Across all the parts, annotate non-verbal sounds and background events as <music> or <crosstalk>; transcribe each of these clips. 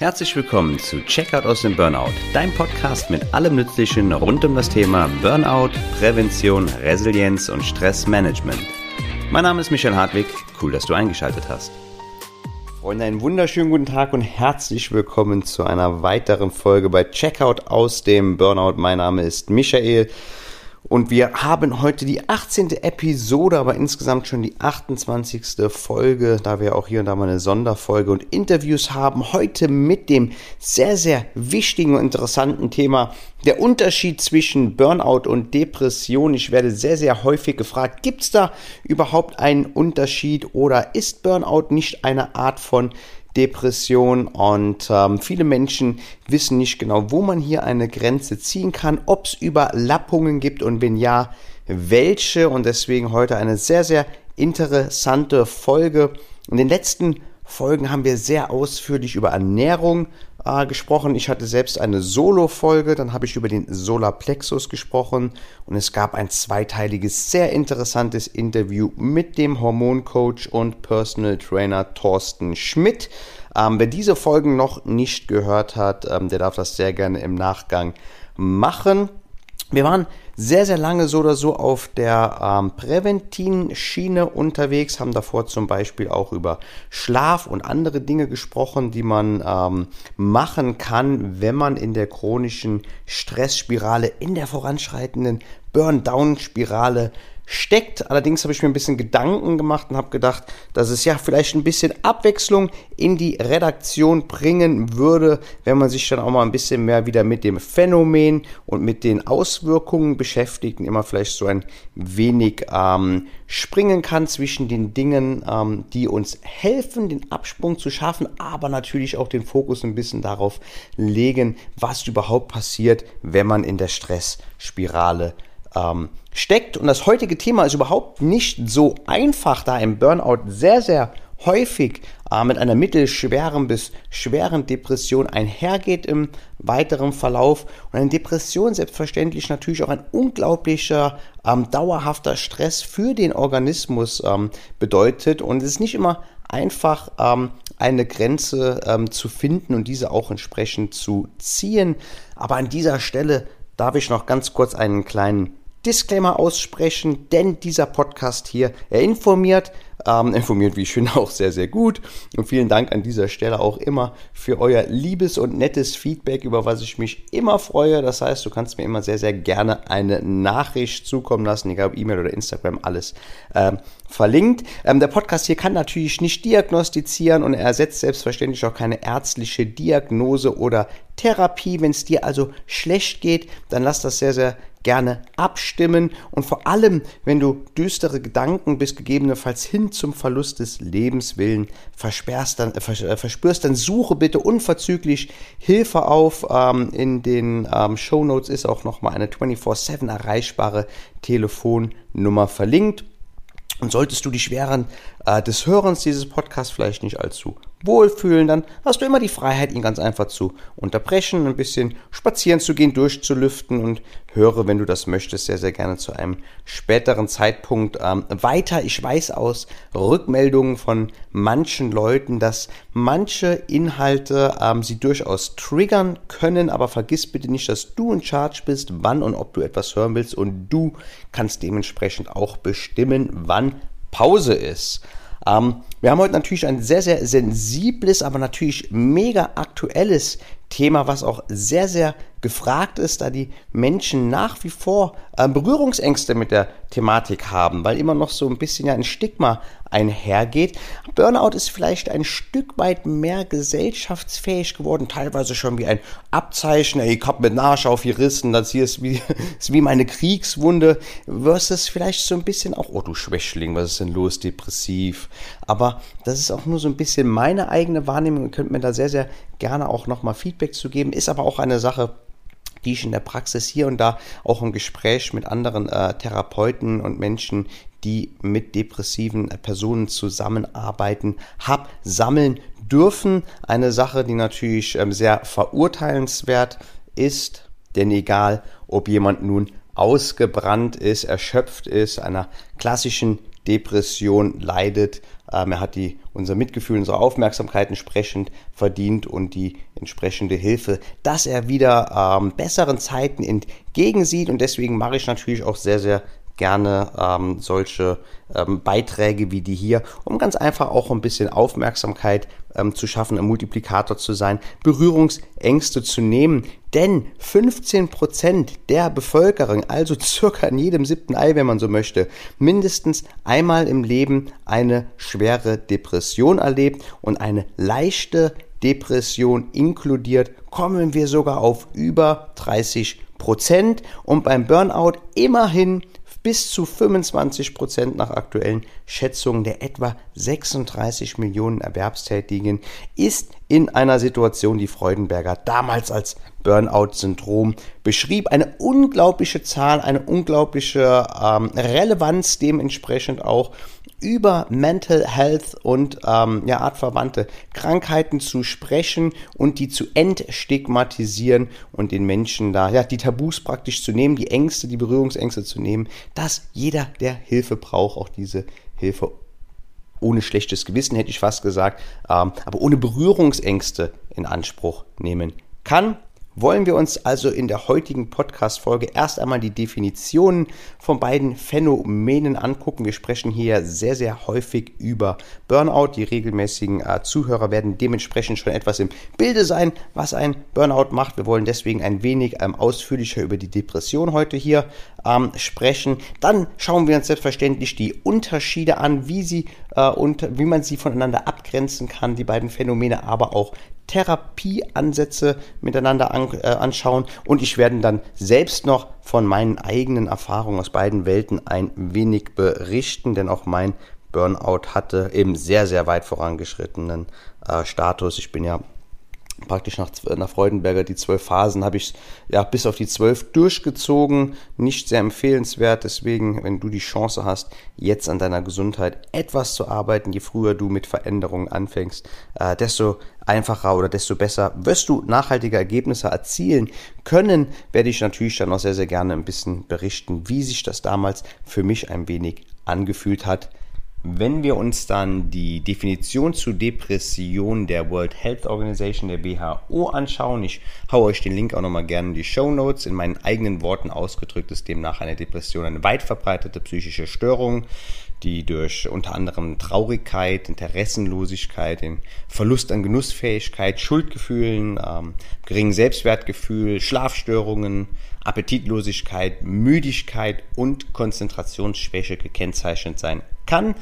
Herzlich willkommen zu Checkout aus dem Burnout, dein Podcast mit allem Nützlichen rund um das Thema Burnout, Prävention, Resilienz und Stressmanagement. Mein Name ist Michael Hartwig, cool, dass du eingeschaltet hast. Freunde, einen wunderschönen guten Tag und herzlich willkommen zu einer weiteren Folge bei Checkout aus dem Burnout. Mein Name ist Michael und wir haben heute die 18. Episode, aber insgesamt schon die 28. Folge, da wir auch hier und da mal eine Sonderfolge und Interviews haben. Heute mit dem sehr, sehr wichtigen und interessanten Thema der Unterschied zwischen Burnout und Depression. Ich werde sehr, sehr häufig gefragt, gibt es da überhaupt einen Unterschied oder ist Burnout nicht eine Art von Depression und ähm, viele Menschen wissen nicht genau, wo man hier eine Grenze ziehen kann, ob es Überlappungen gibt und wenn ja, welche und deswegen heute eine sehr, sehr interessante Folge. In den letzten Folgen haben wir sehr ausführlich über Ernährung äh, gesprochen. Ich hatte selbst eine Solo-Folge, dann habe ich über den Solarplexus gesprochen und es gab ein zweiteiliges, sehr interessantes Interview mit dem Hormoncoach und Personal Trainer Thorsten Schmidt. Ähm, wer diese Folgen noch nicht gehört hat, ähm, der darf das sehr gerne im Nachgang machen. Wir waren sehr, sehr lange so oder so auf der ähm, Präventin-Schiene unterwegs, haben davor zum Beispiel auch über Schlaf und andere Dinge gesprochen, die man ähm, machen kann, wenn man in der chronischen Stressspirale, in der voranschreitenden Burn-Down-Spirale steckt. Allerdings habe ich mir ein bisschen Gedanken gemacht und habe gedacht, dass es ja vielleicht ein bisschen Abwechslung in die Redaktion bringen würde, wenn man sich dann auch mal ein bisschen mehr wieder mit dem Phänomen und mit den Auswirkungen beschäftigt und immer vielleicht so ein wenig ähm, springen kann zwischen den Dingen, ähm, die uns helfen, den Absprung zu schaffen, aber natürlich auch den Fokus ein bisschen darauf legen, was überhaupt passiert, wenn man in der Stressspirale ähm, steckt. Und das heutige Thema ist überhaupt nicht so einfach, da im Burnout sehr, sehr häufig äh, mit einer mittelschweren bis schweren Depression einhergeht im weiteren Verlauf. Und eine Depression selbstverständlich natürlich auch ein unglaublicher ähm, dauerhafter Stress für den Organismus ähm, bedeutet. Und es ist nicht immer einfach ähm, eine Grenze ähm, zu finden und diese auch entsprechend zu ziehen. Aber an dieser Stelle darf ich noch ganz kurz einen kleinen Disclaimer aussprechen, denn dieser Podcast hier, er informiert, ähm, <laughs> informiert, wie ich finde, auch sehr, sehr gut. Und vielen Dank an dieser Stelle auch immer für euer liebes und nettes Feedback, über was ich mich immer freue. Das heißt, du kannst mir immer sehr, sehr gerne eine Nachricht zukommen lassen, egal ob E-Mail oder Instagram, alles ähm, verlinkt. Ähm, der Podcast hier kann natürlich nicht diagnostizieren und er ersetzt selbstverständlich auch keine ärztliche Diagnose oder Therapie. Wenn es dir also schlecht geht, dann lass das sehr, sehr gerne abstimmen und vor allem, wenn du düstere Gedanken bis gegebenenfalls hin zum Verlust des Lebenswillen versperrst, dann, äh, äh, verspürst, dann suche bitte unverzüglich Hilfe auf. Ähm, in den ähm, Show Notes ist auch nochmal eine 24-7 erreichbare Telefonnummer verlinkt. Und solltest du dich während äh, des Hörens dieses Podcasts vielleicht nicht allzu wohlfühlen, dann hast du immer die Freiheit, ihn ganz einfach zu unterbrechen, ein bisschen spazieren zu gehen, durchzulüften und höre, wenn du das möchtest, sehr, sehr gerne zu einem späteren Zeitpunkt ähm, weiter. Ich weiß aus Rückmeldungen von manchen Leuten, dass manche Inhalte ähm, sie durchaus triggern können, aber vergiss bitte nicht, dass du in Charge bist, wann und ob du etwas hören willst und du kannst dementsprechend auch bestimmen, wann Pause ist. Ähm, wir haben heute natürlich ein sehr, sehr sensibles, aber natürlich mega aktuelles Thema, was auch sehr, sehr gefragt ist, da die Menschen nach wie vor äh, Berührungsängste mit der Thematik haben, weil immer noch so ein bisschen ja ein Stigma einhergeht. Burnout ist vielleicht ein Stück weit mehr gesellschaftsfähig geworden, teilweise schon wie ein Abzeichen, ey, ich hab mit Arsch aufgerissen, das hier ist wie, <laughs> ist wie meine Kriegswunde, versus vielleicht so ein bisschen auch, oh du Schwächling, was ist denn los, depressiv. Aber das ist auch nur so ein bisschen meine eigene Wahrnehmung, ihr könnt mir da sehr, sehr gerne auch nochmal Feedback zu geben, ist aber auch eine Sache, die ich in der Praxis hier und da auch im Gespräch mit anderen äh, Therapeuten und Menschen, die mit depressiven Personen zusammenarbeiten, habe sammeln dürfen. Eine Sache, die natürlich ähm, sehr verurteilenswert ist, denn egal, ob jemand nun ausgebrannt ist, erschöpft ist, einer klassischen Depression leidet. Ähm, er hat die, unser Mitgefühl, unsere Aufmerksamkeit entsprechend verdient und die entsprechende Hilfe, dass er wieder ähm, besseren Zeiten entgegensieht. Und deswegen mache ich natürlich auch sehr, sehr gerne ähm, solche ähm, Beiträge wie die hier, um ganz einfach auch ein bisschen Aufmerksamkeit ähm, zu schaffen, ein Multiplikator zu sein, Berührungsängste zu nehmen. Denn 15% der Bevölkerung, also <laughs> circa in jedem siebten Ei, wenn man so möchte, mindestens einmal im Leben eine schwere Depression erlebt und eine leichte Depression inkludiert, kommen wir sogar auf über 30 Prozent. Und beim Burnout immerhin bis zu 25 Prozent nach aktuellen Schätzungen der etwa 36 Millionen Erwerbstätigen ist in einer Situation, die Freudenberger damals als Burnout-Syndrom beschrieb. Eine unglaubliche Zahl, eine unglaubliche ähm, Relevanz dementsprechend auch über Mental Health und ähm, ja, artverwandte Krankheiten zu sprechen und die zu entstigmatisieren und den Menschen da ja die Tabus praktisch zu nehmen, die Ängste, die Berührungsängste zu nehmen, dass jeder, der Hilfe braucht, auch diese Hilfe ohne schlechtes Gewissen hätte ich fast gesagt, ähm, aber ohne Berührungsängste in Anspruch nehmen kann wollen wir uns also in der heutigen Podcast-Folge erst einmal die Definitionen von beiden Phänomenen angucken. Wir sprechen hier sehr, sehr häufig über Burnout. Die regelmäßigen äh, Zuhörer werden dementsprechend schon etwas im Bilde sein, was ein Burnout macht. Wir wollen deswegen ein wenig ähm, ausführlicher über die Depression heute hier ähm, sprechen. Dann schauen wir uns selbstverständlich die Unterschiede an, wie sie äh, und wie man sie voneinander abgrenzen kann, die beiden Phänomene, aber auch Therapieansätze miteinander an, äh, anschauen und ich werde dann selbst noch von meinen eigenen Erfahrungen aus beiden Welten ein wenig berichten, denn auch mein Burnout hatte eben sehr, sehr weit vorangeschrittenen äh, Status. Ich bin ja praktisch nach, nach Freudenberger die zwölf Phasen habe ich ja bis auf die zwölf durchgezogen. Nicht sehr empfehlenswert. Deswegen, wenn du die Chance hast, jetzt an deiner Gesundheit etwas zu arbeiten, je früher du mit Veränderungen anfängst, äh, desto einfacher oder desto besser wirst du nachhaltige Ergebnisse erzielen können. Werde ich natürlich dann auch sehr, sehr gerne ein bisschen berichten, wie sich das damals für mich ein wenig angefühlt hat wenn wir uns dann die Definition zu Depression der World Health Organization, der WHO, anschauen, ich haue euch den Link auch nochmal gerne in die Show Notes. In meinen eigenen Worten ausgedrückt ist demnach eine Depression eine weit verbreitete psychische Störung, die durch unter anderem Traurigkeit, Interessenlosigkeit, den Verlust an Genussfähigkeit, Schuldgefühlen, ähm, geringen Selbstwertgefühl, Schlafstörungen, Appetitlosigkeit, Müdigkeit und Konzentrationsschwäche gekennzeichnet sein kann.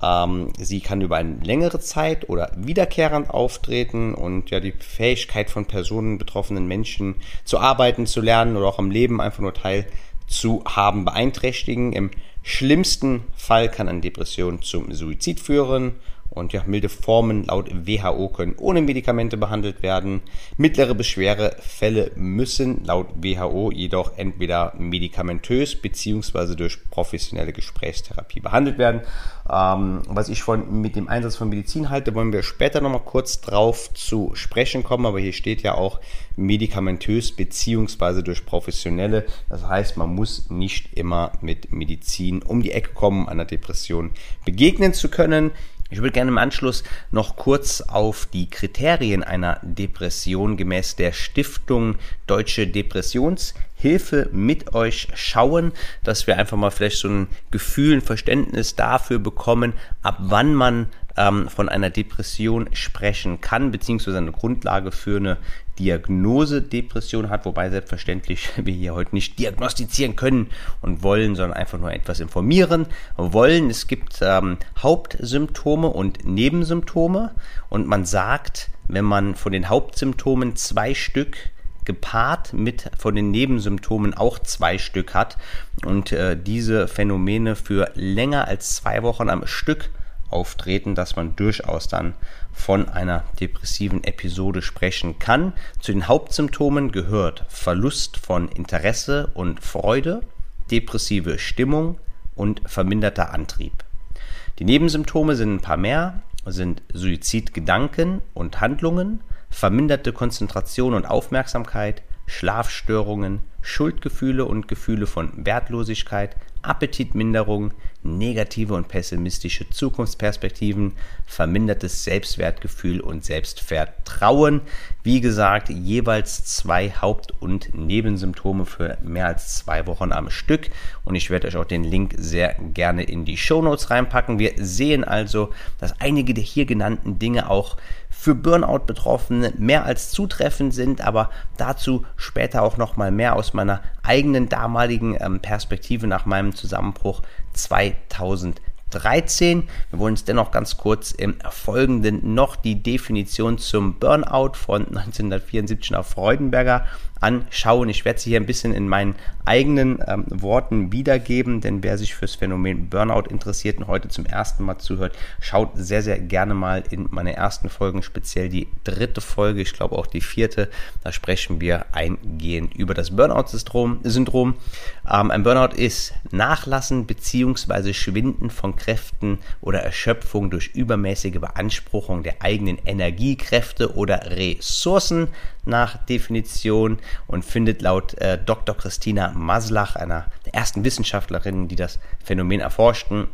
Ähm, sie kann über eine längere Zeit oder wiederkehrend auftreten und ja die Fähigkeit von Personen, betroffenen Menschen zu arbeiten, zu lernen oder auch am Leben einfach nur teil zu haben beeinträchtigen. Im schlimmsten Fall kann eine Depression zum Suizid führen und ja, milde Formen laut WHO können ohne Medikamente behandelt werden. Mittlere Beschwerefälle müssen laut WHO jedoch entweder medikamentös bzw. durch professionelle Gesprächstherapie behandelt werden. Ähm, was ich von, mit dem Einsatz von Medizin halte, wollen wir später nochmal kurz drauf zu sprechen kommen, aber hier steht ja auch medikamentös bzw. durch professionelle. Das heißt, man muss nicht immer mit Medizin um die Ecke kommen, einer Depression begegnen zu können. Ich würde gerne im Anschluss noch kurz auf die Kriterien einer Depression gemäß der Stiftung Deutsche Depressionshilfe mit euch schauen, dass wir einfach mal vielleicht so ein Gefühl, ein Verständnis dafür bekommen, ab wann man ähm, von einer Depression sprechen kann, beziehungsweise eine Grundlage für eine Diagnose Depression hat, wobei selbstverständlich <laughs> wir hier heute nicht diagnostizieren können und wollen, sondern einfach nur etwas informieren wollen. Es gibt ähm, Hauptsymptome und Nebensymptome und man sagt, wenn man von den Hauptsymptomen zwei Stück gepaart mit von den Nebensymptomen auch zwei Stück hat und äh, diese Phänomene für länger als zwei Wochen am Stück auftreten, dass man durchaus dann von einer depressiven Episode sprechen kann. Zu den Hauptsymptomen gehört Verlust von Interesse und Freude, depressive Stimmung und verminderter Antrieb. Die Nebensymptome sind ein paar mehr, sind Suizidgedanken und Handlungen, verminderte Konzentration und Aufmerksamkeit, Schlafstörungen, Schuldgefühle und Gefühle von Wertlosigkeit, Appetitminderung, negative und pessimistische Zukunftsperspektiven, vermindertes Selbstwertgefühl und Selbstvertrauen. Wie gesagt, jeweils zwei Haupt- und Nebensymptome für mehr als zwei Wochen am Stück. Und ich werde euch auch den Link sehr gerne in die Show Notes reinpacken. Wir sehen also, dass einige der hier genannten Dinge auch für Burnout-Betroffene mehr als zutreffend sind, aber dazu später auch noch mal mehr aus meiner eigenen damaligen ähm, Perspektive nach meinem Zusammenbruch 2000. 13. Wir wollen uns dennoch ganz kurz im Folgenden noch die Definition zum Burnout von <laughs> 1974 auf Freudenberger anschauen. Ich werde sie hier ein bisschen in meinen eigenen ähm, Worten wiedergeben, denn wer sich fürs Phänomen Burnout interessiert und heute zum ersten Mal zuhört, schaut sehr, sehr gerne mal in meine ersten Folgen, speziell die dritte Folge, ich glaube auch die vierte. Da sprechen wir eingehend über das Burnout-Syndrom. Ähm, ein Burnout ist Nachlassen bzw. Schwinden von Kräften oder Erschöpfung durch übermäßige Beanspruchung der eigenen Energiekräfte oder Ressourcen nach Definition und findet laut äh, Dr. Christina Maslach, einer der ersten Wissenschaftlerinnen, die das Phänomen erforschten,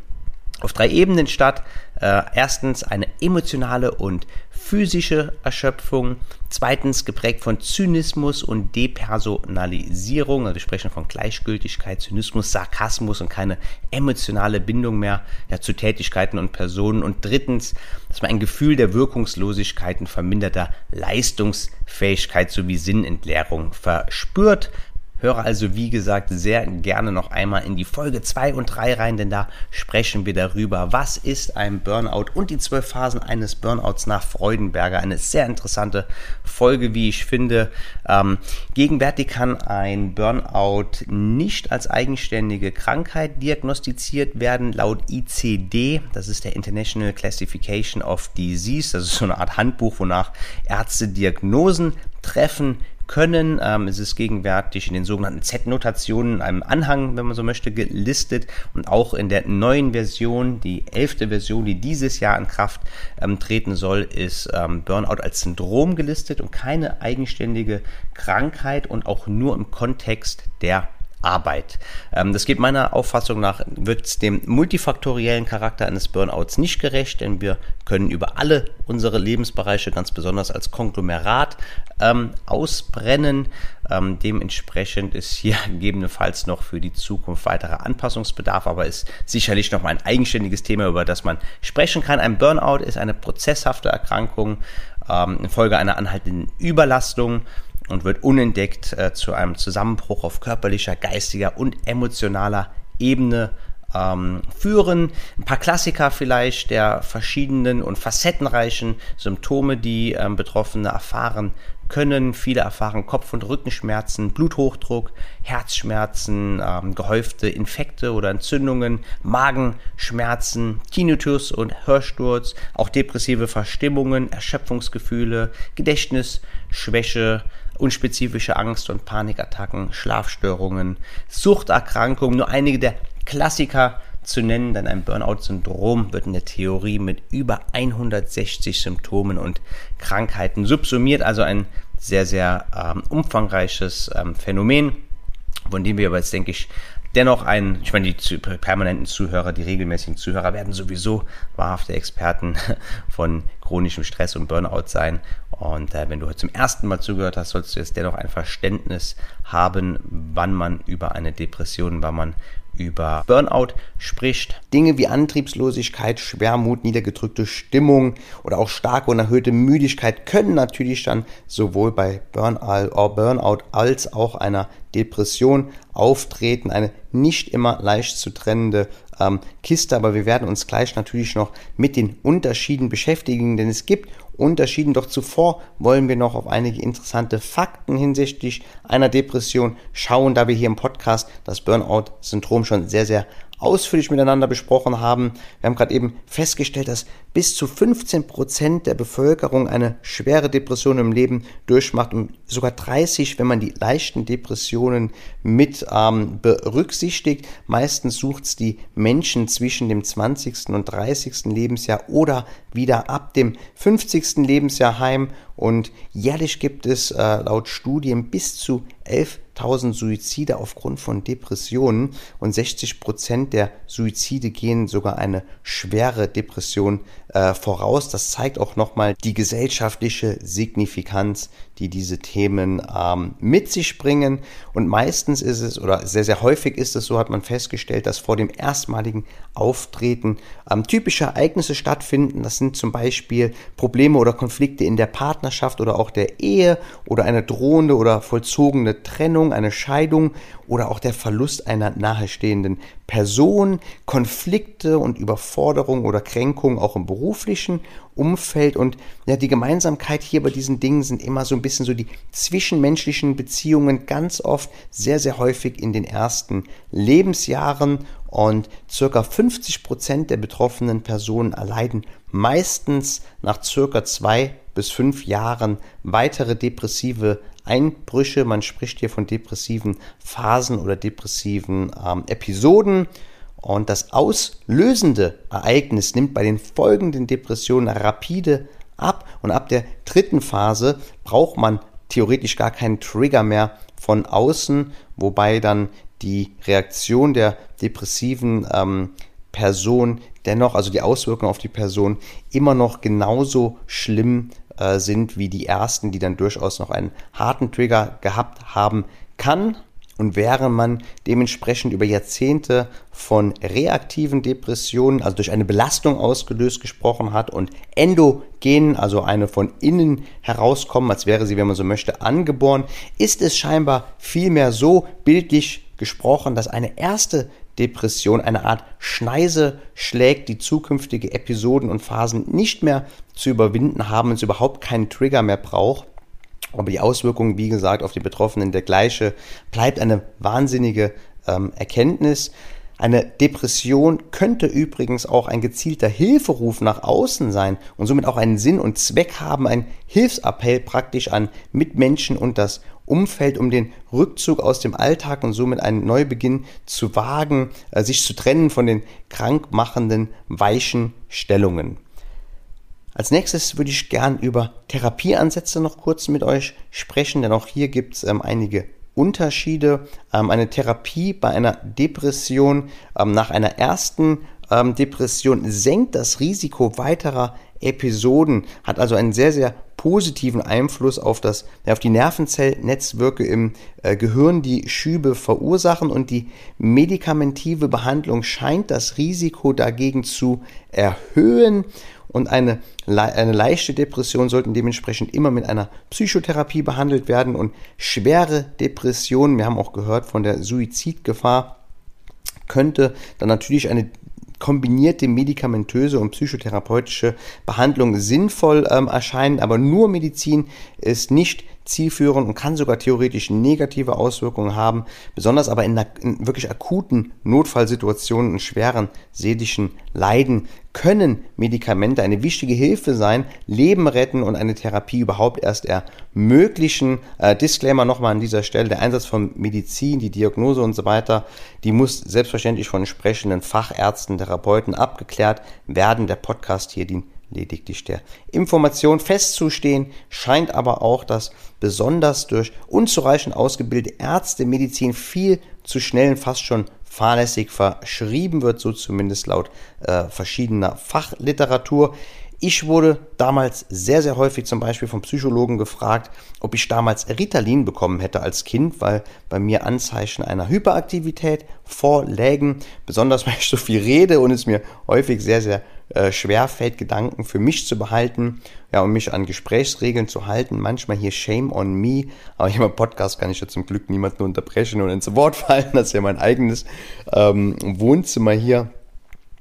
auf drei Ebenen statt. Äh, erstens eine emotionale und physische Erschöpfung. Zweitens geprägt von Zynismus und Depersonalisierung. Also wir sprechen von Gleichgültigkeit, Zynismus, Sarkasmus und keine emotionale Bindung mehr ja, zu Tätigkeiten und Personen. Und drittens, dass man ein Gefühl der Wirkungslosigkeit und verminderter Leistungsfähigkeit sowie Sinnentleerung verspürt. Höre also, wie gesagt, sehr gerne noch einmal in die Folge 2 und 3 rein, denn da sprechen wir darüber, was ist ein Burnout und die zwölf Phasen eines Burnouts nach Freudenberger. Eine sehr interessante Folge, wie ich finde. Ähm, gegenwärtig kann ein Burnout nicht als eigenständige Krankheit diagnostiziert werden, laut ICD. Das ist der International Classification of Disease. Das ist so eine Art Handbuch, wonach Ärzte Diagnosen treffen können. Ähm, es ist gegenwärtig in den sogenannten Z-Notationen, einem Anhang, wenn man so möchte, gelistet und auch in der neuen Version, die elfte Version, die dieses Jahr in Kraft ähm, treten soll, ist ähm, Burnout als Syndrom gelistet und keine eigenständige Krankheit und auch nur im Kontext der Arbeit. Ähm, das geht meiner Auffassung nach, wird dem multifaktoriellen Charakter eines Burnouts nicht gerecht, denn wir können über alle unsere Lebensbereiche, ganz besonders als Konglomerat, ähm, ausbrennen. Ähm, dementsprechend ist hier <laughs> gegebenenfalls noch für die Zukunft weiterer Anpassungsbedarf, aber ist sicherlich noch mal ein eigenständiges Thema, über das man sprechen kann. Ein Burnout ist eine prozesshafte Erkrankung ähm, infolge einer anhaltenden Überlastung und wird unentdeckt äh, zu einem Zusammenbruch auf körperlicher, geistiger und emotionaler Ebene ähm, führen. Ein paar Klassiker vielleicht der verschiedenen und facettenreichen Symptome, die ähm, Betroffene erfahren können. Viele erfahren Kopf- und Rückenschmerzen, Bluthochdruck, Herzschmerzen, ähm, gehäufte Infekte oder Entzündungen, Magenschmerzen, Tinnitus und Hörsturz, auch depressive Verstimmungen, Erschöpfungsgefühle, Gedächtnisschwäche, unspezifische Angst- und Panikattacken, Schlafstörungen, Suchterkrankungen, nur einige der Klassiker zu nennen, denn ein Burnout-Syndrom wird in der Theorie mit über 160 Symptomen und Krankheiten subsumiert, also ein sehr, sehr ähm, umfangreiches ähm, Phänomen, von dem wir aber jetzt, denke ich, dennoch ein, ich meine, die permanenten Zuhörer, die regelmäßigen Zuhörer werden sowieso wahrhafte Experten <laughs> von chronischem Stress und Burnout sein. Und äh, wenn du heute zum ersten Mal zugehört hast, sollst du jetzt dennoch ein Verständnis haben, wann man über eine Depression, wann man über Burnout spricht. Dinge wie Antriebslosigkeit, Schwermut, niedergedrückte Stimmung oder auch starke und erhöhte Müdigkeit können natürlich dann sowohl bei Burnout als auch einer Depression auftreten. Eine nicht immer leicht zu trennende ähm, Kiste, aber wir werden uns gleich natürlich noch mit den Unterschieden beschäftigen, denn es gibt Unterschieden. Doch zuvor wollen wir noch auf einige interessante Fakten hinsichtlich einer Depression schauen, da wir hier im Podcast das Burnout-Syndrom schon sehr, sehr ausführlich miteinander besprochen haben. Wir haben gerade eben festgestellt, dass bis zu 15 Prozent der Bevölkerung eine schwere Depression im Leben durchmacht und sogar 30, wenn man die leichten Depressionen mit ähm, berücksichtigt. Meistens sucht es die Menschen zwischen dem 20. und 30. Lebensjahr oder wieder ab dem 50. Lebensjahr heim und jährlich gibt es äh, laut Studien bis zu 11.000 Suizide aufgrund von Depressionen und 60 Prozent der Suizide gehen sogar eine schwere Depression äh, voraus. Das zeigt auch nochmal die gesellschaftliche Signifikanz, die diese Themen ähm, mit sich bringen. Und meistens ist es, oder sehr, sehr häufig ist es so, hat man festgestellt, dass vor dem erstmaligen Auftreten ähm, typische Ereignisse stattfinden. Das sind zum Beispiel Probleme oder Konflikte in der Partnerschaft oder auch der Ehe oder eine drohende oder vollzogene Trennung, eine Scheidung oder auch der Verlust einer nahestehenden Person, Konflikte und Überforderung oder Kränkung auch im beruflichen Umfeld und ja, die Gemeinsamkeit hier bei diesen Dingen sind immer so ein bisschen so die zwischenmenschlichen Beziehungen ganz oft sehr, sehr häufig in den ersten Lebensjahren und circa 50 Prozent der betroffenen Personen erleiden meistens nach circa zwei bis fünf Jahren weitere depressive Einbrüche. Man spricht hier von depressiven Phasen oder depressiven ähm, Episoden. Und das auslösende Ereignis nimmt bei den folgenden Depressionen rapide ab. Und ab der dritten Phase braucht man theoretisch gar keinen Trigger mehr von außen, wobei dann die Reaktion der depressiven ähm, Person dennoch, also die Auswirkungen auf die Person, immer noch genauso schlimm äh, sind wie die ersten, die dann durchaus noch einen harten Trigger gehabt haben kann. Und während man dementsprechend über Jahrzehnte von reaktiven Depressionen, also durch eine Belastung ausgelöst gesprochen hat und endogen, also eine von innen herauskommen, als wäre sie, wenn man so möchte, angeboren, ist es scheinbar vielmehr so bildlich gesprochen, dass eine erste Depression eine Art Schneise schlägt, die zukünftige Episoden und Phasen nicht mehr zu überwinden haben und es überhaupt keinen Trigger mehr braucht. Aber die Auswirkungen, wie gesagt, auf die Betroffenen der gleiche, bleibt eine wahnsinnige ähm, Erkenntnis. Eine Depression könnte übrigens auch ein gezielter Hilferuf nach außen sein und somit auch einen Sinn und Zweck haben, ein Hilfsappell praktisch an Mitmenschen und das Umfeld, um den Rückzug aus dem Alltag und somit einen Neubeginn zu wagen, äh, sich zu trennen von den krankmachenden, weichen Stellungen. Als nächstes würde ich gern über Therapieansätze noch kurz mit euch sprechen, denn auch hier gibt es ähm, einige Unterschiede. Ähm, eine Therapie bei einer Depression ähm, nach einer ersten ähm, Depression senkt das Risiko weiterer Episoden, hat also einen sehr, sehr positiven Einfluss auf, das, auf die Nervenzellnetzwerke im äh, Gehirn, die Schübe verursachen und die medikamentive Behandlung scheint das Risiko dagegen zu erhöhen und eine, eine leichte Depression sollten dementsprechend immer mit einer Psychotherapie behandelt werden. Und schwere Depressionen, wir haben auch gehört von der Suizidgefahr, könnte dann natürlich eine kombinierte medikamentöse und psychotherapeutische Behandlung sinnvoll ähm, erscheinen, aber nur Medizin ist nicht zielführend und kann sogar theoretisch negative Auswirkungen haben, besonders aber in, in wirklich akuten Notfallsituationen und schweren seelischen Leiden können Medikamente eine wichtige Hilfe sein, Leben retten und eine Therapie überhaupt erst ermöglichen. Äh, Disclaimer nochmal an dieser Stelle, der Einsatz von Medizin, die Diagnose und so weiter, die muss selbstverständlich von entsprechenden Fachärzten, Therapeuten abgeklärt werden. Der Podcast hier dient lediglich der Information festzustehen, scheint aber auch, dass besonders durch unzureichend ausgebildete Ärzte Medizin viel zu schnell und fast schon fahrlässig verschrieben wird, so zumindest laut äh, verschiedener Fachliteratur. Ich wurde damals sehr, sehr häufig zum Beispiel vom Psychologen gefragt, ob ich damals Ritalin bekommen hätte als Kind, weil bei mir Anzeichen einer Hyperaktivität vorlägen, besonders <laughs> weil ich so viel rede und es mir häufig sehr, sehr äh, schwer fällt, Gedanken für mich zu behalten, ja, und mich an Gesprächsregeln zu halten. Manchmal hier Shame on me, aber hier im Podcast kann ich ja zum Glück niemanden unterbrechen und ins Wort <laughs> fallen. Das ist ja mein eigenes ähm, Wohnzimmer hier.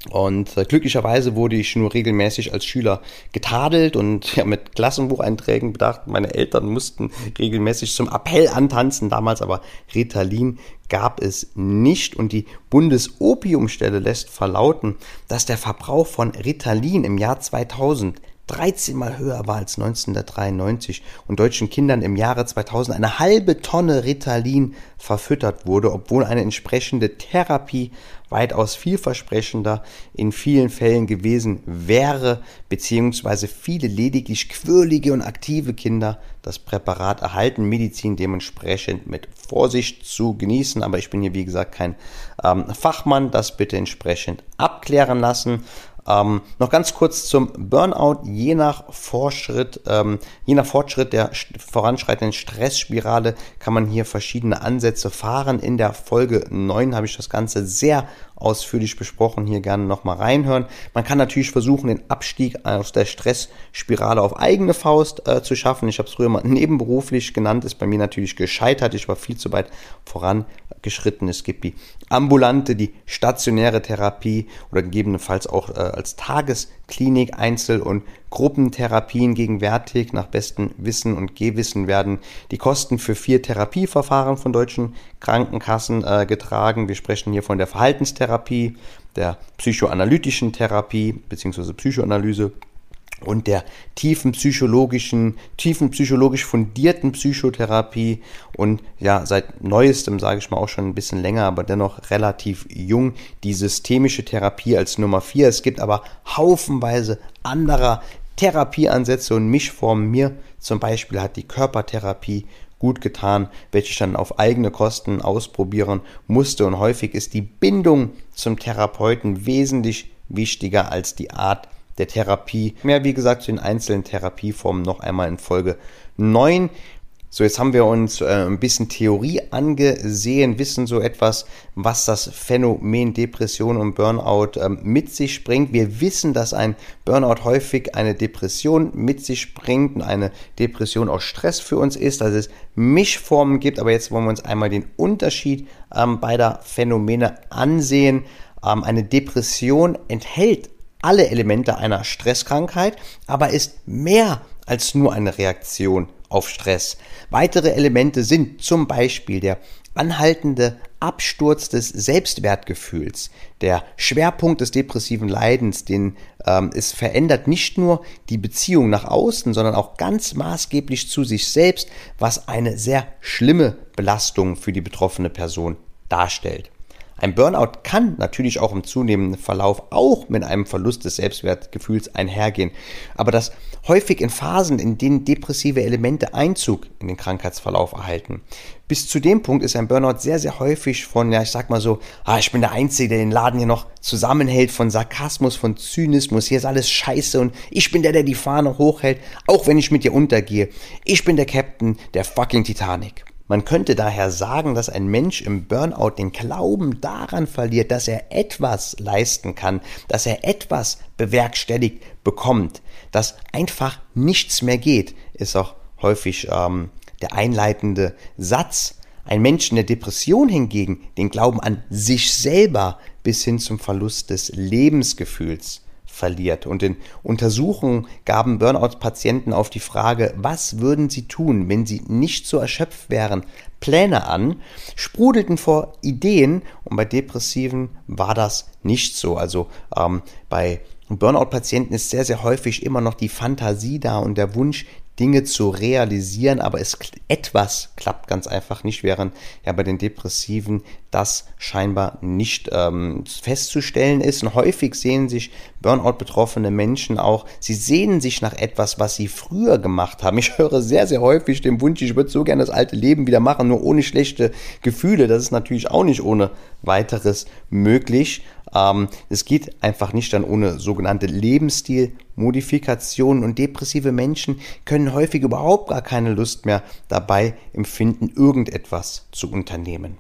Und äh, glücklicherweise wurde ich nur regelmäßig als Schüler getadelt und <laughs> ja, mit Klassenbucheinträgen bedacht. Meine Eltern mussten regelmäßig zum Appell antanzen, damals aber Ritalin gab es nicht und die Bundesopiumstelle lässt verlauten, dass der Verbrauch von Ritalin im Jahr 2000 13 mal höher war als 1993 und deutschen Kindern im Jahre 2000 eine halbe Tonne Ritalin verfüttert wurde, obwohl eine entsprechende Therapie weitaus vielversprechender in vielen Fällen gewesen wäre, beziehungsweise viele lediglich quirlige und aktive Kinder das Präparat erhalten, Medizin dementsprechend mit Vorsicht zu genießen, aber ich bin hier wie gesagt kein ähm, Fachmann, das bitte entsprechend abklären lassen. Ähm, noch ganz kurz zum Burnout. Je nach Fortschritt, ähm, je nach Fortschritt der voranschreitenden Stressspirale kann man hier verschiedene Ansätze fahren. In der Folge 9 habe ich das Ganze sehr ausführlich besprochen. Hier gerne nochmal reinhören. Man kann natürlich versuchen, den Abstieg aus der Stressspirale auf eigene Faust äh, zu schaffen. Ich habe es früher mal <laughs> nebenberuflich genannt, ist bei mir natürlich gescheitert. Ich war viel zu weit vorangeschritten. Es gibt die ambulante, die stationäre Therapie oder gegebenenfalls auch äh, als Tagesklinik, Einzel- und Gruppentherapien gegenwärtig. Nach bestem Wissen und Gehwissen werden die Kosten für vier Therapieverfahren von deutschen Krankenkassen äh, getragen. Wir sprechen hier von der Verhaltenstherapie, der psychoanalytischen Therapie bzw. Psychoanalyse und der tiefen psychologischen, tiefen psychologisch fundierten Psychotherapie und ja, seit neuestem, sage ich mal auch schon ein bisschen länger, aber dennoch relativ jung, die systemische Therapie als Nummer vier. Es gibt aber haufenweise anderer Therapieansätze und Mischformen. Mir zum Beispiel hat die Körpertherapie gut getan, welche ich dann auf eigene Kosten ausprobieren musste. Und häufig ist die Bindung zum Therapeuten wesentlich wichtiger als die Art der Therapie. Mehr wie gesagt zu den einzelnen Therapieformen noch einmal in Folge 9. So, jetzt haben wir uns äh, ein bisschen Theorie angesehen, wissen so etwas, was das Phänomen Depression und Burnout äh, mit sich bringt. Wir wissen, dass ein Burnout häufig eine Depression mit sich bringt und eine Depression auch Stress für uns ist, dass es Mischformen gibt. Aber jetzt wollen wir uns einmal den Unterschied ähm, beider Phänomene ansehen. Ähm, eine Depression enthält alle Elemente einer Stresskrankheit, aber ist mehr als nur eine Reaktion auf Stress. Weitere Elemente sind zum Beispiel der anhaltende Absturz des Selbstwertgefühls, der Schwerpunkt des depressiven Leidens, den ähm, es verändert nicht nur die Beziehung nach außen, sondern auch ganz maßgeblich zu sich selbst, was eine sehr schlimme Belastung für die betroffene Person darstellt. Ein Burnout kann natürlich auch im zunehmenden Verlauf auch mit einem Verlust des Selbstwertgefühls einhergehen, aber das häufig in Phasen, in denen depressive Elemente Einzug in den Krankheitsverlauf erhalten. Bis zu dem Punkt ist ein Burnout sehr, sehr häufig von, ja, ich sag mal so, ah, ich bin der Einzige, der den Laden hier noch zusammenhält, von Sarkasmus, von Zynismus, hier ist alles scheiße und ich bin der, der die Fahne hochhält, auch wenn ich mit dir untergehe. Ich bin der Captain der fucking Titanic. Man könnte daher sagen, dass ein Mensch im Burnout den Glauben daran verliert, dass er etwas leisten kann, dass er etwas bewerkstelligt bekommt, dass einfach nichts mehr geht, ist auch häufig ähm, der einleitende Satz. Ein Mensch in der Depression hingegen den Glauben an sich selber bis hin zum Verlust des Lebensgefühls verliert. Und in Untersuchungen gaben Burnout-Patienten auf die Frage, was würden sie tun, wenn sie nicht so erschöpft wären, Pläne an, sprudelten vor Ideen und bei Depressiven war das nicht so. Also ähm, bei Burnout-Patienten ist sehr, sehr häufig immer noch die Fantasie da und der Wunsch, Dinge zu realisieren, aber es etwas klappt ganz einfach nicht, während ja bei den Depressiven das scheinbar nicht ähm, festzustellen ist. Und häufig sehen sich Burnout-betroffene Menschen auch, sie sehnen sich nach etwas, was sie früher gemacht haben. Ich höre sehr, sehr häufig den Wunsch, ich würde so gerne das alte Leben wieder machen, nur ohne schlechte Gefühle. Das ist natürlich auch nicht ohne weiteres möglich. Ähm, es geht einfach nicht dann ohne sogenannte Lebensstilmodifikationen und depressive Menschen können häufig überhaupt gar keine Lust mehr dabei empfinden, irgendetwas zu unternehmen.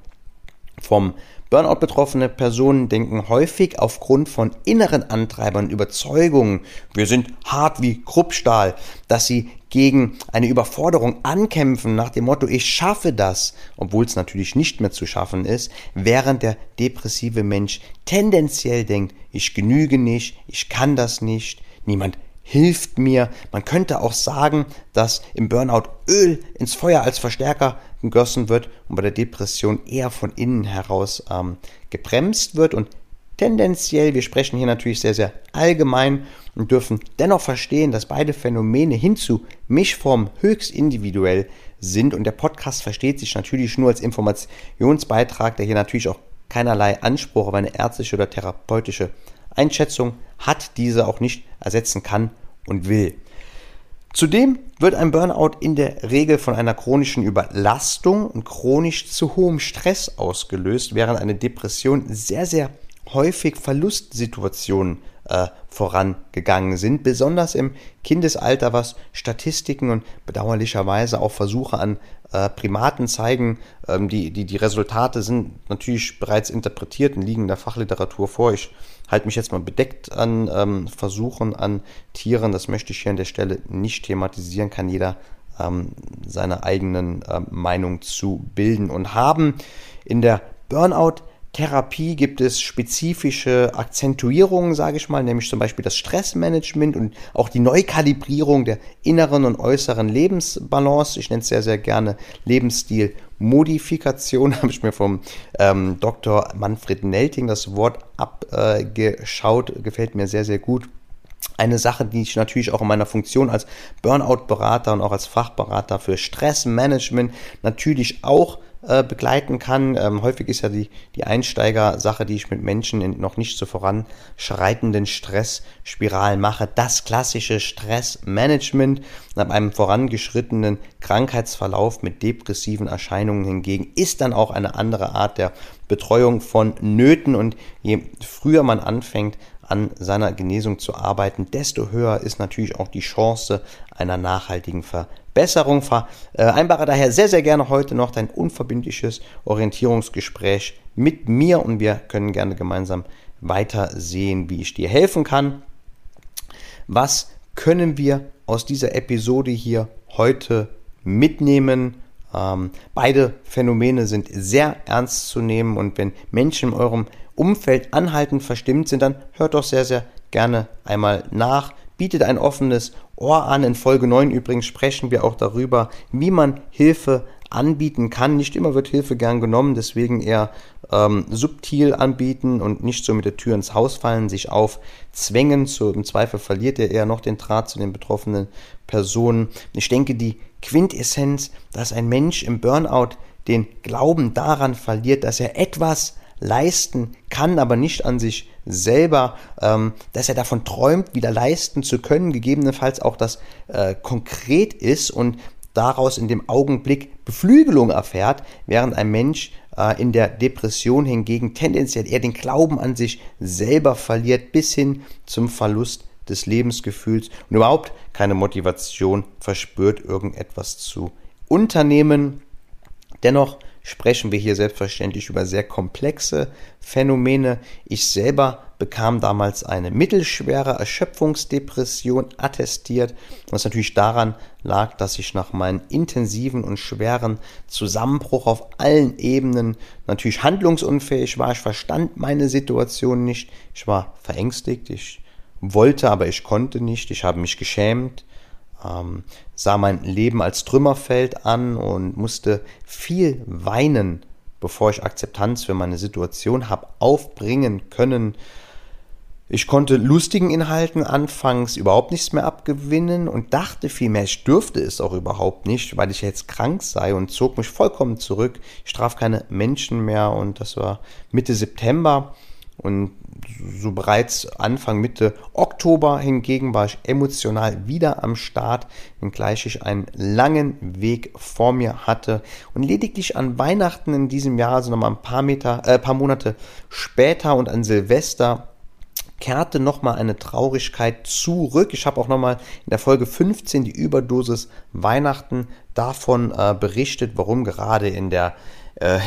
Vom Burnout betroffene Personen denken häufig aufgrund von inneren Antreibern, Überzeugungen, wir sind hart wie Kruppstahl, dass sie gegen eine Überforderung ankämpfen nach dem Motto, ich schaffe das, obwohl es natürlich nicht mehr zu schaffen ist, während der depressive Mensch tendenziell denkt, ich genüge nicht, ich kann das nicht, niemand hilft mir. Man könnte auch sagen, dass im Burnout Öl ins Feuer als Verstärker gegossen wird und bei der Depression eher von innen heraus ähm, gebremst wird. Und tendenziell. Wir sprechen hier natürlich sehr, sehr allgemein und dürfen dennoch verstehen, dass beide Phänomene hin zu Mischformen höchst individuell sind. Und der Podcast versteht sich natürlich nur als Informationsbeitrag, der hier natürlich auch keinerlei Anspruch auf eine ärztliche oder therapeutische Einschätzung hat, diese auch nicht ersetzen kann und will. Zudem wird ein Burnout in der Regel von einer chronischen Überlastung und chronisch zu hohem Stress ausgelöst, während eine Depression sehr, sehr häufig Verlustsituationen äh, vorangegangen sind, besonders im Kindesalter, was Statistiken und bedauerlicherweise auch Versuche an äh, Primaten zeigen. Ähm, die, die, die Resultate sind natürlich bereits interpretiert und liegen in der Fachliteratur vor. Ich halte mich jetzt mal bedeckt an ähm, Versuchen an Tieren. Das möchte ich hier an der Stelle nicht thematisieren, kann jeder ähm, seine eigenen äh, Meinung zu bilden und haben. In der Burnout Therapie gibt es spezifische Akzentuierungen, sage ich mal, nämlich zum Beispiel das Stressmanagement und auch die Neukalibrierung der inneren und äußeren Lebensbalance. Ich nenne es sehr, sehr gerne Lebensstilmodifikation. <laughs> Habe ich mir vom ähm, Dr. Manfred Nelting das Wort abgeschaut. Gefällt mir sehr, sehr gut. Eine Sache, die ich natürlich auch in meiner Funktion als Burnout-Berater und auch als Fachberater für Stressmanagement natürlich auch äh, begleiten kann. Ähm, häufig ist ja die, die Einsteiger-Sache, die ich mit Menschen in noch nicht so voranschreitenden Stressspiralen mache, das klassische Stressmanagement. Nach einem vorangeschrittenen Krankheitsverlauf mit depressiven Erscheinungen hingegen ist dann auch eine andere Art der Betreuung von Nöten und je früher man anfängt, an seiner Genesung zu arbeiten, desto höher ist natürlich auch die Chance einer nachhaltigen Verbesserung Besserung. Vereinbare daher sehr, sehr gerne heute noch dein unverbindliches Orientierungsgespräch mit mir und wir können gerne gemeinsam weiter sehen, wie ich dir helfen kann. Was können wir aus dieser Episode hier heute mitnehmen? Ähm, beide Phänomene sind sehr ernst zu nehmen und wenn Menschen in eurem Umfeld anhaltend verstimmt sind, dann hört doch sehr, sehr gerne einmal nach bietet ein offenes Ohr an. In Folge 9 übrigens sprechen wir auch darüber, wie man Hilfe anbieten kann. Nicht immer wird Hilfe gern genommen, deswegen eher ähm, subtil anbieten und nicht so mit der Tür ins Haus fallen, sich aufzwängen. So, Im Zweifel verliert er eher noch den Draht zu den betroffenen Personen. Ich denke, die Quintessenz, dass ein Mensch im Burnout den Glauben daran verliert, dass er etwas leisten kann, aber nicht an sich selber, ähm, dass er davon träumt, wieder leisten zu können, gegebenenfalls auch das äh, konkret ist und daraus in dem Augenblick Beflügelung erfährt, während ein Mensch äh, in der Depression hingegen tendenziell eher den Glauben an sich selber verliert, bis hin zum Verlust des Lebensgefühls und überhaupt keine Motivation verspürt, irgendetwas zu unternehmen. Dennoch sprechen wir hier selbstverständlich über sehr komplexe Phänomene. Ich selber bekam damals eine mittelschwere Erschöpfungsdepression attestiert, was natürlich daran lag, dass ich nach meinem intensiven und schweren Zusammenbruch auf allen Ebenen natürlich handlungsunfähig war. Ich verstand meine Situation nicht. Ich war verängstigt. Ich wollte, aber ich konnte nicht. Ich habe mich geschämt ähm, sah mein Leben als Trümmerfeld an und musste viel weinen, bevor ich Akzeptanz für meine Situation habe aufbringen können. Ich konnte lustigen Inhalten anfangs überhaupt nichts mehr abgewinnen und dachte vielmehr, ich dürfte es auch überhaupt nicht, weil ich jetzt krank sei und zog mich vollkommen zurück. Ich traf keine Menschen mehr und das war Mitte September und so bereits Anfang Mitte Oktober hingegen war ich emotional wieder am Start, wenngleich ich einen langen Weg vor mir hatte und lediglich an Weihnachten in diesem Jahr, also nochmal ein paar, Meter, äh, paar Monate später und an Silvester kehrte nochmal eine Traurigkeit zurück. Ich habe auch nochmal in der Folge 15 die Überdosis Weihnachten davon äh, berichtet, warum gerade in der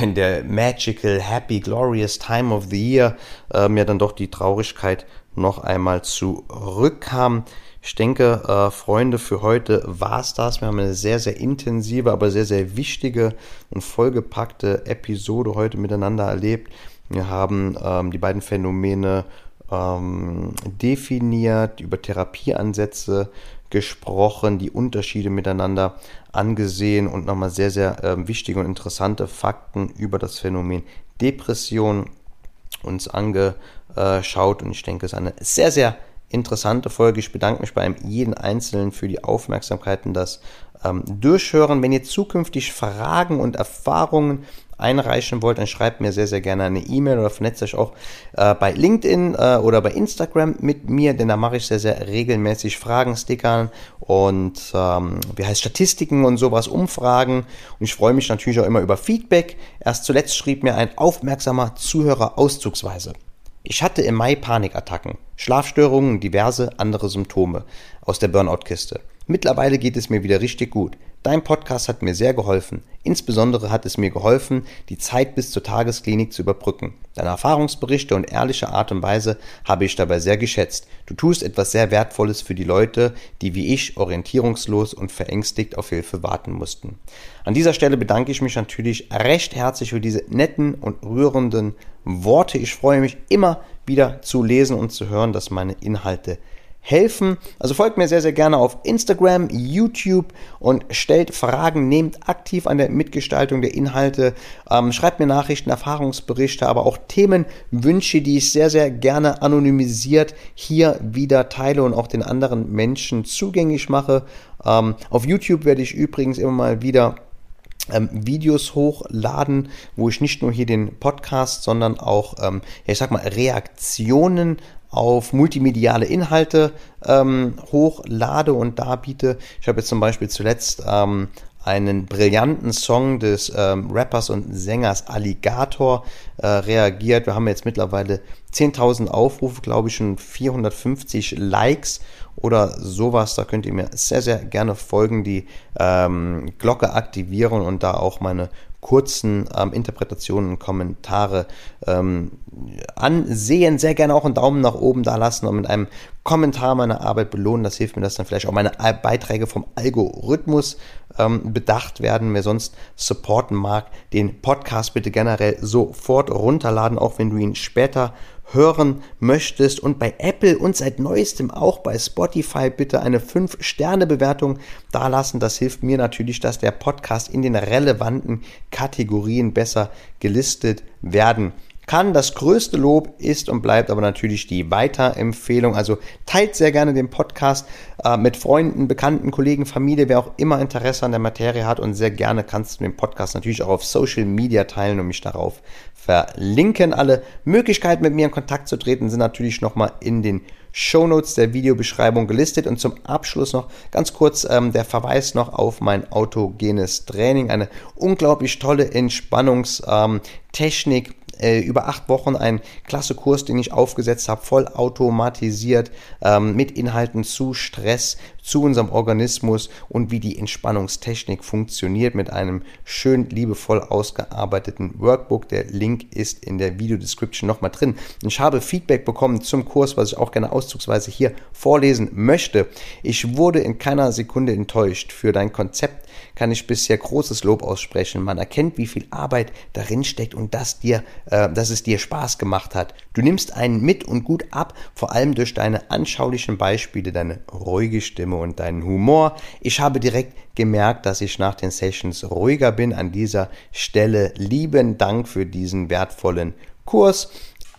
in der magical, happy, glorious time of the year äh, mir dann doch die Traurigkeit noch einmal zurückkam. Ich denke, äh, Freunde, für heute war es das. Wir haben eine sehr, sehr intensive, aber sehr, sehr wichtige und vollgepackte Episode heute miteinander erlebt. Wir haben ähm, die beiden Phänomene ähm, definiert, über Therapieansätze gesprochen, die Unterschiede miteinander angesehen und nochmal sehr, sehr äh, wichtige und interessante Fakten über das Phänomen Depression uns angeschaut und ich denke, es ist eine sehr, sehr interessante Folge. Ich bedanke mich bei jedem Einzelnen für die Aufmerksamkeit und das ähm, Durchhören. Wenn ihr zukünftig Fragen und Erfahrungen einreichen wollt, dann schreibt mir sehr, sehr gerne eine E-Mail oder vernetzt euch auch äh, bei LinkedIn äh, oder bei Instagram mit mir, denn da mache ich sehr, sehr regelmäßig Fragen, Stickern und ähm, wie heißt Statistiken und sowas, Umfragen. Und ich freue mich natürlich auch immer über Feedback. Erst zuletzt schrieb mir ein aufmerksamer Zuhörer auszugsweise. Ich hatte im Mai Panikattacken, Schlafstörungen diverse andere Symptome aus der Burnout-Kiste. Mittlerweile geht es mir wieder richtig gut. Dein Podcast hat mir sehr geholfen. Insbesondere hat es mir geholfen, die Zeit bis zur Tagesklinik zu überbrücken. Deine Erfahrungsberichte und ehrliche Art und Weise habe ich dabei sehr geschätzt. Du tust etwas sehr Wertvolles für die Leute, die wie ich orientierungslos und verängstigt auf Hilfe warten mussten. An dieser Stelle bedanke ich mich natürlich recht herzlich für diese netten und rührenden Worte. Ich freue mich immer wieder zu lesen und zu hören, dass meine Inhalte helfen. Also folgt mir sehr, sehr gerne auf Instagram, YouTube und stellt Fragen, nehmt aktiv an der Mitgestaltung der Inhalte, ähm, schreibt mir Nachrichten, Erfahrungsberichte, aber auch Themenwünsche, die ich sehr, sehr gerne anonymisiert hier wieder teile und auch den anderen Menschen zugänglich mache. Ähm, auf YouTube werde ich übrigens immer mal wieder ähm, Videos hochladen, wo ich nicht nur hier den Podcast, sondern auch, ähm, ich sag mal, Reaktionen auf multimediale Inhalte ähm, hochlade und darbiete. Ich habe jetzt zum Beispiel zuletzt ähm, einen brillanten Song des ähm, Rappers und Sängers Alligator äh, reagiert. Wir haben jetzt mittlerweile 10.000 Aufrufe, glaube ich, schon 450 Likes oder sowas. Da könnt ihr mir sehr, sehr gerne folgen, die ähm, Glocke aktivieren und da auch meine kurzen ähm, Interpretationen Kommentare ähm, ansehen. Sehr gerne auch einen Daumen nach oben da lassen und mit einem Kommentar meine Arbeit belohnen. Das hilft mir, dass dann vielleicht auch meine Beiträge vom Algorithmus ähm, bedacht werden. Wer sonst supporten mag, den Podcast bitte generell sofort runterladen, auch wenn du ihn später hören möchtest und bei Apple und seit neuestem auch bei Spotify bitte eine 5-Sterne-Bewertung dalassen. Das hilft mir natürlich, dass der Podcast in den relevanten Kategorien besser gelistet werden kann. Das größte Lob ist und bleibt aber natürlich die Weiterempfehlung. Also teilt sehr gerne den Podcast äh, mit Freunden, Bekannten, Kollegen, Familie, wer auch immer Interesse an der Materie hat und sehr gerne kannst du den Podcast natürlich auch auf Social Media teilen und mich darauf verlinken. Alle Möglichkeiten mit mir in Kontakt zu treten sind natürlich nochmal in den Shownotes der Videobeschreibung gelistet. Und zum Abschluss noch ganz kurz ähm, der Verweis noch auf mein autogenes Training. Eine unglaublich tolle Entspannungstechnik. Ähm, äh, über acht Wochen ein klasse Kurs, den ich aufgesetzt habe, voll automatisiert ähm, mit Inhalten zu Stress, zu unserem Organismus und wie die Entspannungstechnik funktioniert mit einem schön liebevoll ausgearbeiteten Workbook. Der Link ist in der Video-Description nochmal drin. Ich habe Feedback bekommen zum Kurs, was ich auch gerne auszugsweise hier vorlesen möchte. Ich wurde in keiner Sekunde enttäuscht. Für dein Konzept kann ich bisher großes Lob aussprechen. Man erkennt, wie viel Arbeit darin steckt und dass dir, äh, dass es dir Spaß gemacht hat. Du nimmst einen mit und gut ab, vor allem durch deine anschaulichen Beispiele, deine ruhige Stimme und deinen Humor. Ich habe direkt gemerkt, dass ich nach den Sessions ruhiger bin. An dieser Stelle lieben Dank für diesen wertvollen Kurs.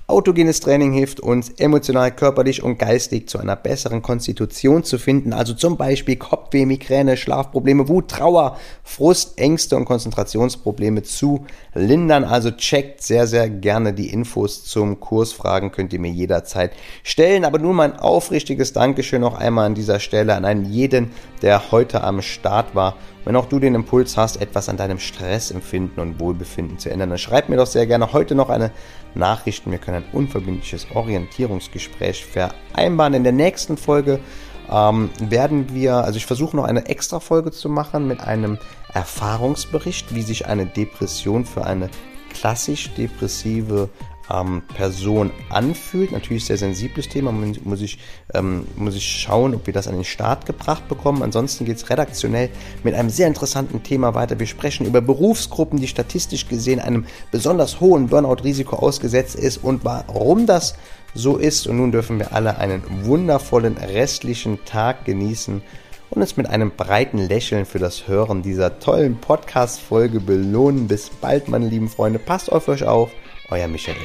Autogenes Training hilft uns, emotional, körperlich und geistig zu einer besseren Konstitution zu finden. Also zum Beispiel Kopfweh, Migräne, Schlafprobleme, Wut, Trauer, Frust, Ängste und Konzentrationsprobleme zu lindern. Also checkt sehr, sehr gerne die Infos zum Kurs. Fragen könnt ihr mir jederzeit stellen. Aber nun mein aufrichtiges Dankeschön noch einmal an dieser Stelle an einen jeden, der heute am Start war wenn auch du den Impuls hast, etwas an deinem Stressempfinden und Wohlbefinden zu ändern, dann schreib mir doch sehr gerne heute noch eine Nachricht. Wir können ein unverbindliches Orientierungsgespräch vereinbaren. In der nächsten Folge ähm, werden wir, also ich versuche noch eine extra Folge zu machen mit einem Erfahrungsbericht, wie sich eine Depression für eine klassisch depressive ähm, Person anfühlt. Natürlich sehr sensibles Thema, muss ich, ähm, muss ich schauen, ob wir das an den Start gebracht bekommen. Ansonsten geht es redaktionell mit einem sehr interessanten Thema weiter. Wir sprechen über Berufsgruppen, die statistisch gesehen einem besonders hohen Burnout-Risiko ausgesetzt ist und warum das so ist. Und nun dürfen wir alle einen wundervollen restlichen Tag genießen und uns mit einem breiten Lächeln für das Hören dieser tollen Podcast-Folge belohnen. Bis bald, meine lieben Freunde. Passt auf euch auf euer Michael.